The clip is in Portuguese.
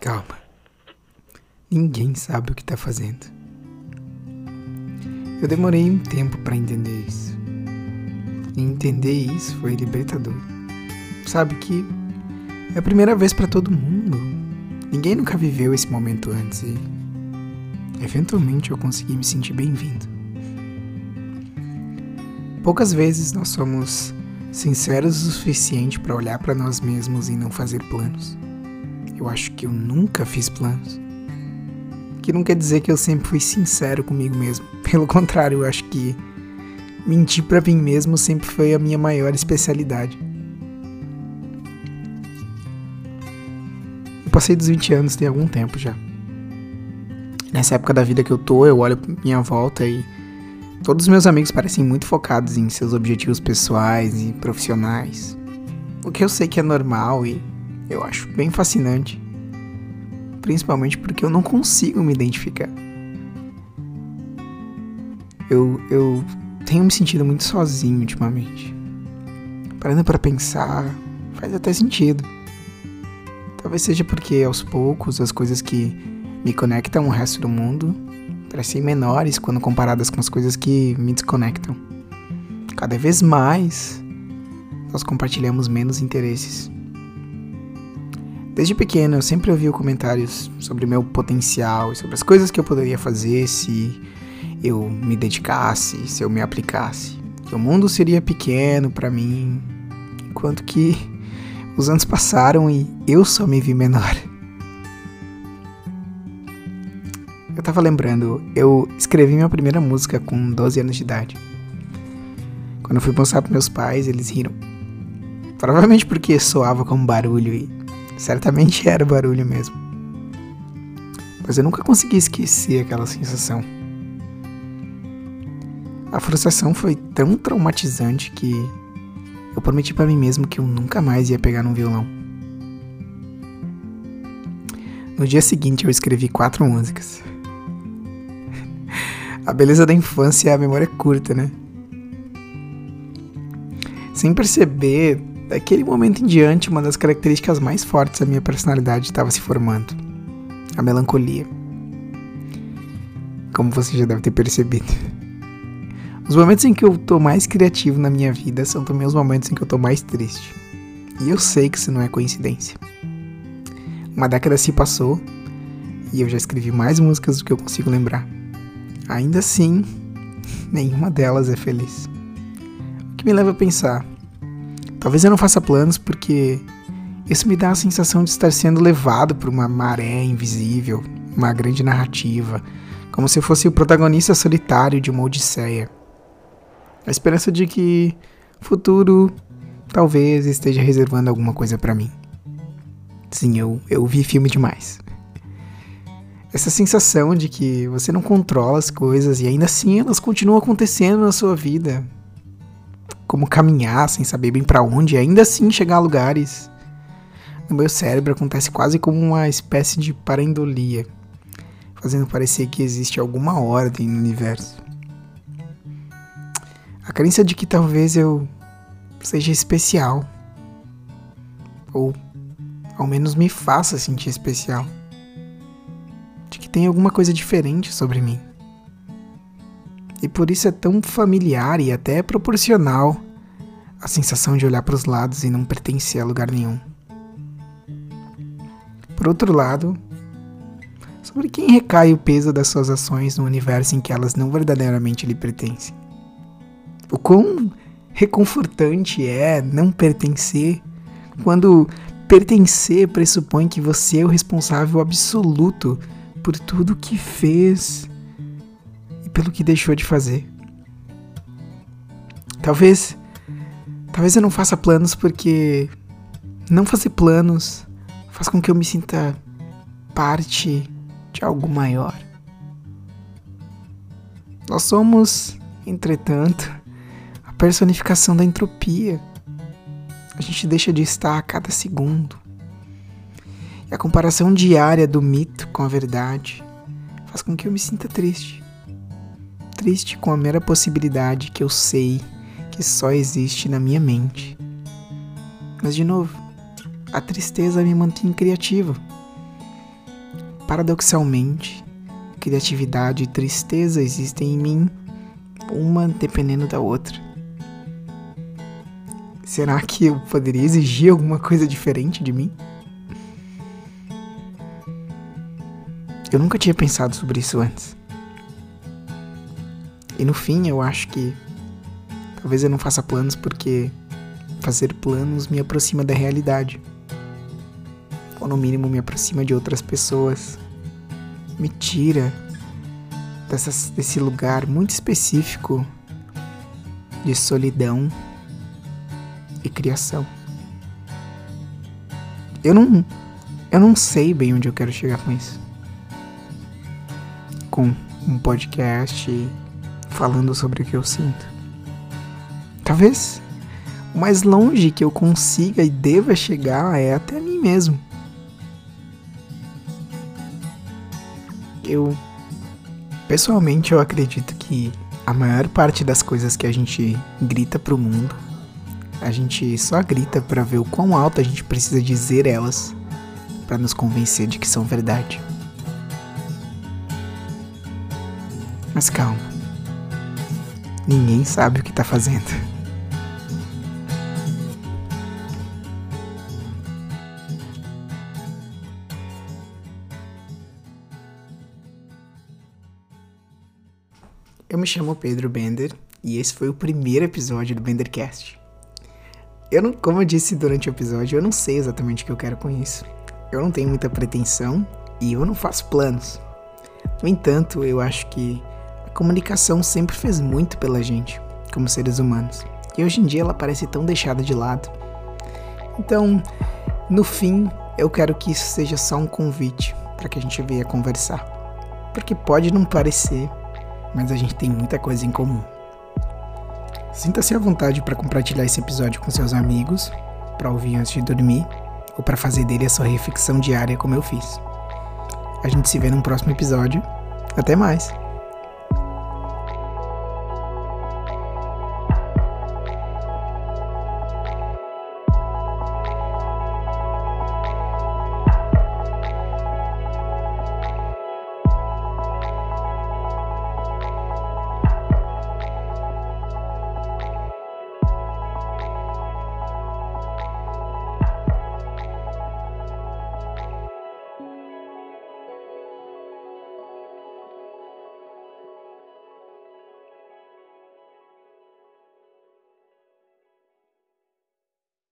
Calma. Ninguém sabe o que tá fazendo. Eu demorei um tempo para entender isso. E entender isso foi libertador. Sabe que é a primeira vez para todo mundo. Ninguém nunca viveu esse momento antes e eventualmente eu consegui me sentir bem-vindo. Poucas vezes nós somos sinceros o suficiente para olhar para nós mesmos e não fazer planos. Eu acho que eu nunca fiz planos. Que não quer dizer que eu sempre fui sincero comigo mesmo. Pelo contrário, eu acho que mentir para mim mesmo sempre foi a minha maior especialidade. Eu passei dos 20 anos tem algum tempo já. Nessa época da vida que eu tô, eu olho minha volta e todos os meus amigos parecem muito focados em seus objetivos pessoais e profissionais. O que eu sei que é normal e eu acho bem fascinante. Principalmente porque eu não consigo me identificar. Eu, eu tenho me sentido muito sozinho ultimamente. Parando para pensar, faz até sentido. Talvez seja porque aos poucos as coisas que me conectam ao resto do mundo parecem menores quando comparadas com as coisas que me desconectam. Cada vez mais nós compartilhamos menos interesses. Desde pequeno eu sempre ouvi comentários sobre meu potencial e sobre as coisas que eu poderia fazer se eu me dedicasse, se eu me aplicasse. Que o mundo seria pequeno para mim, enquanto que os anos passaram e eu só me vi menor. Tava lembrando, eu escrevi minha primeira música com 12 anos de idade. Quando eu fui mostrar pros meus pais, eles riram. Provavelmente porque soava como barulho e certamente era barulho mesmo. Mas eu nunca consegui esquecer aquela sensação. A frustração foi tão traumatizante que eu prometi para mim mesmo que eu nunca mais ia pegar um violão. No dia seguinte eu escrevi quatro músicas. A beleza da infância é a memória curta, né? Sem perceber, daquele momento em diante, uma das características mais fortes da minha personalidade estava se formando: a melancolia. Como você já deve ter percebido. Os momentos em que eu tô mais criativo na minha vida são também os momentos em que eu tô mais triste. E eu sei que isso não é coincidência. Uma década se passou e eu já escrevi mais músicas do que eu consigo lembrar. Ainda assim, nenhuma delas é feliz. O que me leva a pensar: talvez eu não faça planos porque isso me dá a sensação de estar sendo levado por uma maré invisível, uma grande narrativa, como se eu fosse o protagonista solitário de uma odisseia. A esperança de que futuro talvez esteja reservando alguma coisa para mim. Sim, eu, eu vi filme demais. Essa sensação de que você não controla as coisas e ainda assim elas continuam acontecendo na sua vida. Como caminhar sem saber bem para onde e ainda assim chegar a lugares. No meu cérebro acontece quase como uma espécie de parendolia, fazendo parecer que existe alguma ordem no universo. A crença de que talvez eu seja especial. Ou ao menos me faça sentir especial. Tem alguma coisa diferente sobre mim. E por isso é tão familiar e até proporcional a sensação de olhar para os lados e não pertencer a lugar nenhum. Por outro lado, sobre quem recai o peso das suas ações no universo em que elas não verdadeiramente lhe pertencem? O quão reconfortante é não pertencer quando pertencer pressupõe que você é o responsável absoluto por tudo que fez e pelo que deixou de fazer. Talvez talvez eu não faça planos porque não fazer planos faz com que eu me sinta parte de algo maior. Nós somos, entretanto, personificação da entropia. A gente deixa de estar a cada segundo. E a comparação diária do mito com a verdade faz com que eu me sinta triste. Triste com a mera possibilidade que eu sei que só existe na minha mente. Mas de novo, a tristeza me mantém criativo. Paradoxalmente, criatividade e tristeza existem em mim, uma dependendo da outra. Será que eu poderia exigir alguma coisa diferente de mim? Eu nunca tinha pensado sobre isso antes. E no fim, eu acho que talvez eu não faça planos porque fazer planos me aproxima da realidade. Ou no mínimo me aproxima de outras pessoas. Me tira desse lugar muito específico de solidão e criação. Eu não, eu não sei bem onde eu quero chegar com isso. Com um podcast falando sobre o que eu sinto. Talvez o mais longe que eu consiga e deva chegar é até mim mesmo. Eu pessoalmente eu acredito que a maior parte das coisas que a gente grita pro mundo, a gente só grita para ver o quão alto a gente precisa dizer elas para nos convencer de que são verdade. Mas calma. Ninguém sabe o que tá fazendo. Eu me chamo Pedro Bender e esse foi o primeiro episódio do Bendercast. Eu não, como eu disse durante o episódio, eu não sei exatamente o que eu quero com isso. Eu não tenho muita pretensão e eu não faço planos. No entanto, eu acho que comunicação sempre fez muito pela gente, como seres humanos. E hoje em dia ela parece tão deixada de lado. Então, no fim, eu quero que isso seja só um convite para que a gente venha conversar. Porque pode não parecer, mas a gente tem muita coisa em comum. Sinta-se à vontade para compartilhar esse episódio com seus amigos, para ouvir antes de dormir ou para fazer dele a sua reflexão diária como eu fiz. A gente se vê num próximo episódio. Até mais!